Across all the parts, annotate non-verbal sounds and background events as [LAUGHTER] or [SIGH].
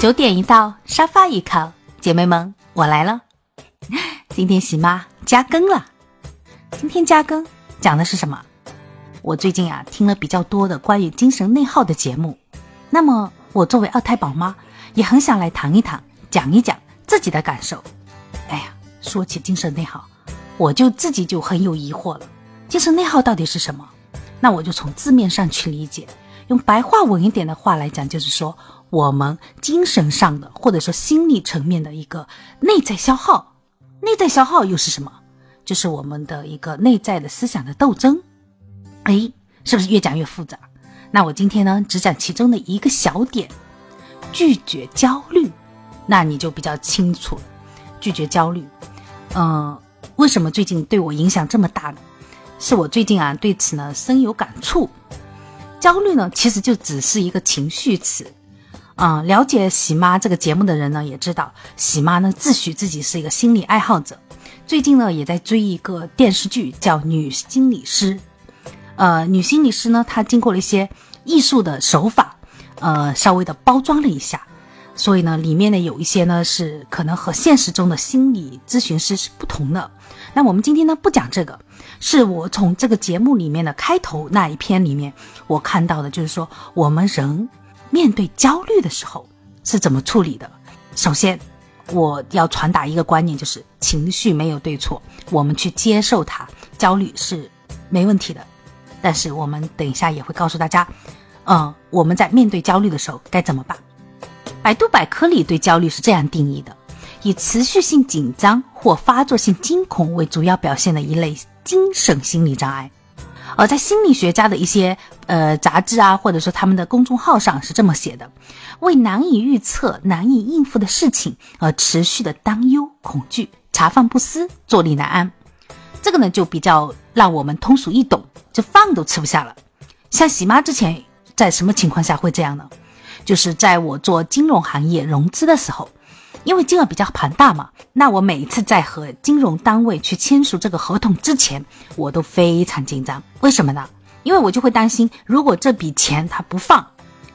九点一到，沙发一靠，姐妹们，我来了。[LAUGHS] 今天喜妈加更了。今天加更讲的是什么？我最近啊听了比较多的关于精神内耗的节目，那么我作为二胎宝妈，也很想来谈一谈，讲一讲自己的感受。哎呀，说起精神内耗，我就自己就很有疑惑了。精神内耗到底是什么？那我就从字面上去理解，用白话文一点的话来讲，就是说我们精神上的或者说心理层面的一个内在消耗。内在消耗又是什么？就是我们的一个内在的思想的斗争。哎，是不是越讲越复杂？那我今天呢，只讲其中的一个小点，拒绝焦虑，那你就比较清楚了。拒绝焦虑，嗯，为什么最近对我影响这么大呢？是我最近啊对此呢深有感触。焦虑呢，其实就只是一个情绪词。啊，了解喜妈这个节目的人呢，也知道喜妈呢自诩自己是一个心理爱好者。最近呢，也在追一个电视剧，叫《女心理师》。呃，女心理师呢，她经过了一些艺术的手法，呃，稍微的包装了一下，所以呢，里面呢有一些呢是可能和现实中的心理咨询师是不同的。那我们今天呢不讲这个，是我从这个节目里面的开头那一篇里面，我看到的就是说，我们人面对焦虑的时候是怎么处理的。首先，我要传达一个观念，就是情绪没有对错，我们去接受它，焦虑是没问题的。但是我们等一下也会告诉大家，嗯，我们在面对焦虑的时候该怎么办？百度百科里对焦虑是这样定义的：以持续性紧张或发作性惊恐为主要表现的一类精神心理障碍。而在心理学家的一些呃杂志啊，或者说他们的公众号上是这么写的：为难以预测、难以应付的事情而持续的担忧、恐惧、茶饭不思、坐立难安。这个呢，就比较让我们通俗易懂。就饭都吃不下了，像喜妈之前在什么情况下会这样呢？就是在我做金融行业融资的时候，因为金额比较庞大嘛，那我每一次在和金融单位去签署这个合同之前，我都非常紧张。为什么呢？因为我就会担心，如果这笔钱他不放，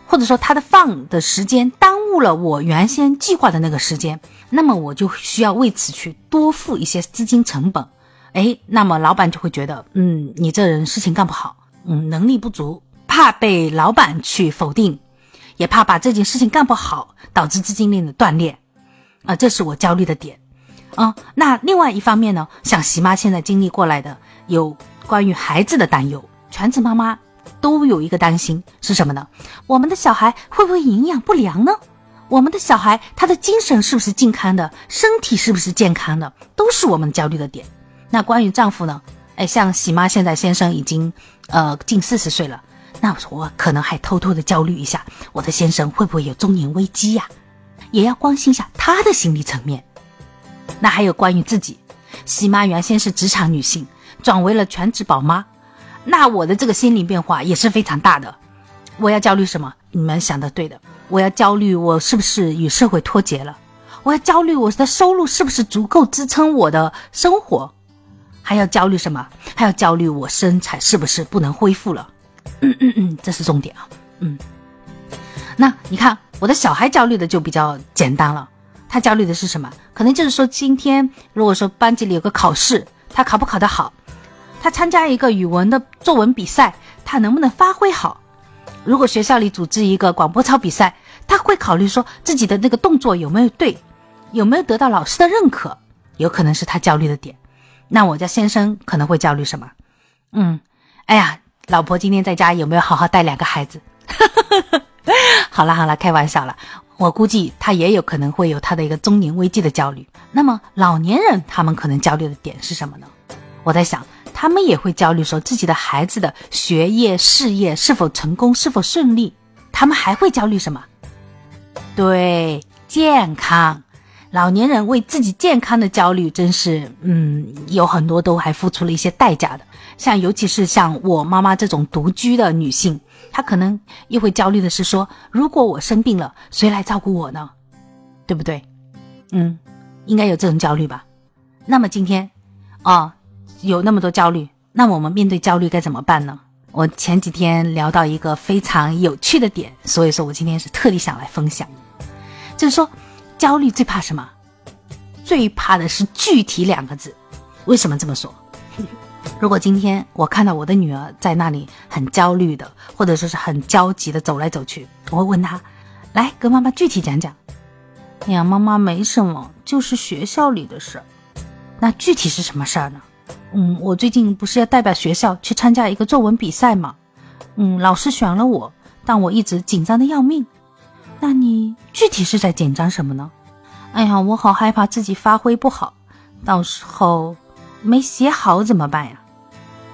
或者说他的放的时间耽误了我原先计划的那个时间，那么我就需要为此去多付一些资金成本。哎，那么老板就会觉得，嗯，你这人事情干不好，嗯，能力不足，怕被老板去否定，也怕把这件事情干不好，导致资金链的断裂，啊，这是我焦虑的点，啊，那另外一方面呢，像喜妈现在经历过来的，有关于孩子的担忧，全职妈妈都有一个担心是什么呢？我们的小孩会不会营养不良呢？我们的小孩他的精神是不是健康的？身体是不是健康的？都是我们焦虑的点。那关于丈夫呢？哎，像喜妈现在先生已经，呃，近四十岁了，那我可能还偷偷的焦虑一下，我的先生会不会有中年危机呀？也要关心一下他的心理层面。那还有关于自己，喜妈原先是职场女性，转为了全职宝妈，那我的这个心理变化也是非常大的。我要焦虑什么？你们想的对的，我要焦虑我是不是与社会脱节了？我要焦虑我的收入是不是足够支撑我的生活？还要焦虑什么？还要焦虑我身材是不是不能恢复了？嗯嗯嗯，这是重点啊。嗯，那你看我的小孩焦虑的就比较简单了。他焦虑的是什么？可能就是说今天如果说班级里有个考试，他考不考得好？他参加一个语文的作文比赛，他能不能发挥好？如果学校里组织一个广播操比赛，他会考虑说自己的那个动作有没有对，有没有得到老师的认可？有可能是他焦虑的点。那我家先生可能会焦虑什么？嗯，哎呀，老婆今天在家有没有好好带两个孩子？[LAUGHS] [LAUGHS] 好了好了，开玩笑了。我估计他也有可能会有他的一个中年危机的焦虑。那么老年人他们可能焦虑的点是什么呢？我在想，他们也会焦虑说自己的孩子的学业事业是否成功是否顺利。他们还会焦虑什么？对，健康。老年人为自己健康的焦虑，真是，嗯，有很多都还付出了一些代价的。像尤其是像我妈妈这种独居的女性，他可能又会焦虑的是说，如果我生病了，谁来照顾我呢？对不对？嗯，应该有这种焦虑吧。那么今天，哦，有那么多焦虑，那我们面对焦虑该怎么办呢？我前几天聊到一个非常有趣的点，所以说我今天是特地想来分享。就是说，焦虑最怕什么？最怕的是具体两个字。为什么这么说？如果今天我看到我的女儿在那里很焦虑的，或者说是很焦急的走来走去，我会问她：“来，跟妈妈具体讲讲。”哎呀，妈妈没什么，就是学校里的事儿。那具体是什么事儿呢？嗯，我最近不是要代表学校去参加一个作文比赛吗？嗯，老师选了我，但我一直紧张的要命。那你具体是在紧张什么呢？哎呀，我好害怕自己发挥不好，到时候没写好怎么办呀？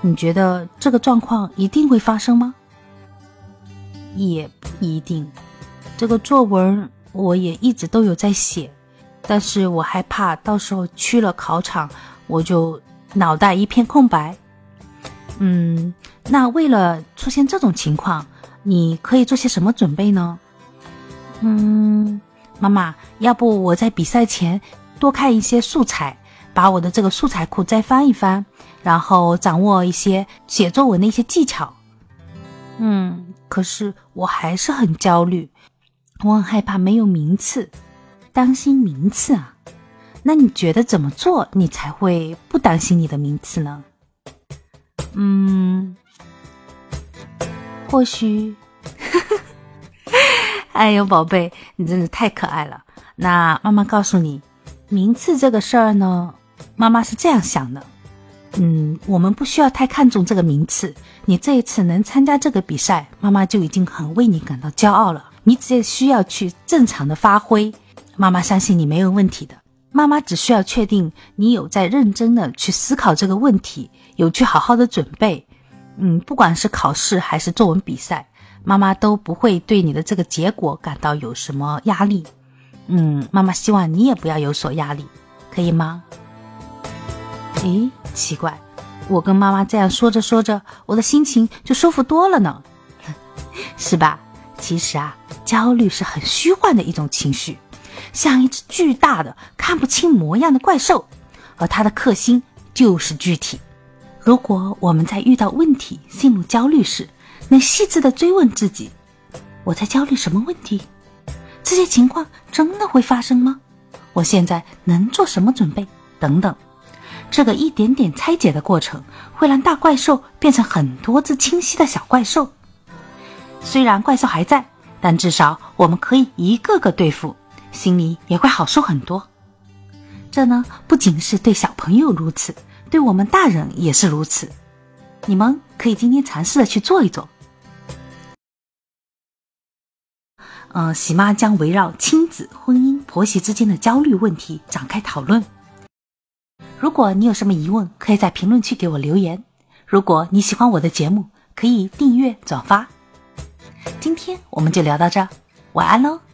你觉得这个状况一定会发生吗？也不一定。这个作文我也一直都有在写，但是我害怕到时候去了考场，我就脑袋一片空白。嗯，那为了出现这种情况，你可以做些什么准备呢？嗯，妈妈，要不我在比赛前多看一些素材，把我的这个素材库再翻一翻。然后掌握一些写作文的一些技巧，嗯，可是我还是很焦虑，我很害怕没有名次，担心名次啊。那你觉得怎么做你才会不担心你的名次呢？嗯，或许，[LAUGHS] 哎呦，宝贝，你真的太可爱了。那妈妈告诉你，名次这个事儿呢，妈妈是这样想的。嗯，我们不需要太看重这个名次。你这一次能参加这个比赛，妈妈就已经很为你感到骄傲了。你只需要去正常的发挥，妈妈相信你没有问题的。妈妈只需要确定你有在认真的去思考这个问题，有去好好的准备。嗯，不管是考试还是作文比赛，妈妈都不会对你的这个结果感到有什么压力。嗯，妈妈希望你也不要有所压力，可以吗？诶，奇怪，我跟妈妈这样说着说着，我的心情就舒服多了呢，[LAUGHS] 是吧？其实啊，焦虑是很虚幻的一种情绪，像一只巨大的看不清模样的怪兽，而它的克星就是具体。如果我们在遇到问题、陷入焦虑时，能细致的追问自己：我在焦虑什么问题？这些情况真的会发生吗？我现在能做什么准备？等等。这个一点点拆解的过程，会让大怪兽变成很多只清晰的小怪兽。虽然怪兽还在，但至少我们可以一个个对付，心里也会好受很多。这呢，不仅是对小朋友如此，对我们大人也是如此。你们可以今天尝试的去做一做。嗯，喜妈将围绕亲子、婚姻、婆媳之间的焦虑问题展开讨论。如果你有什么疑问，可以在评论区给我留言。如果你喜欢我的节目，可以订阅转发。今天我们就聊到这，晚安喽。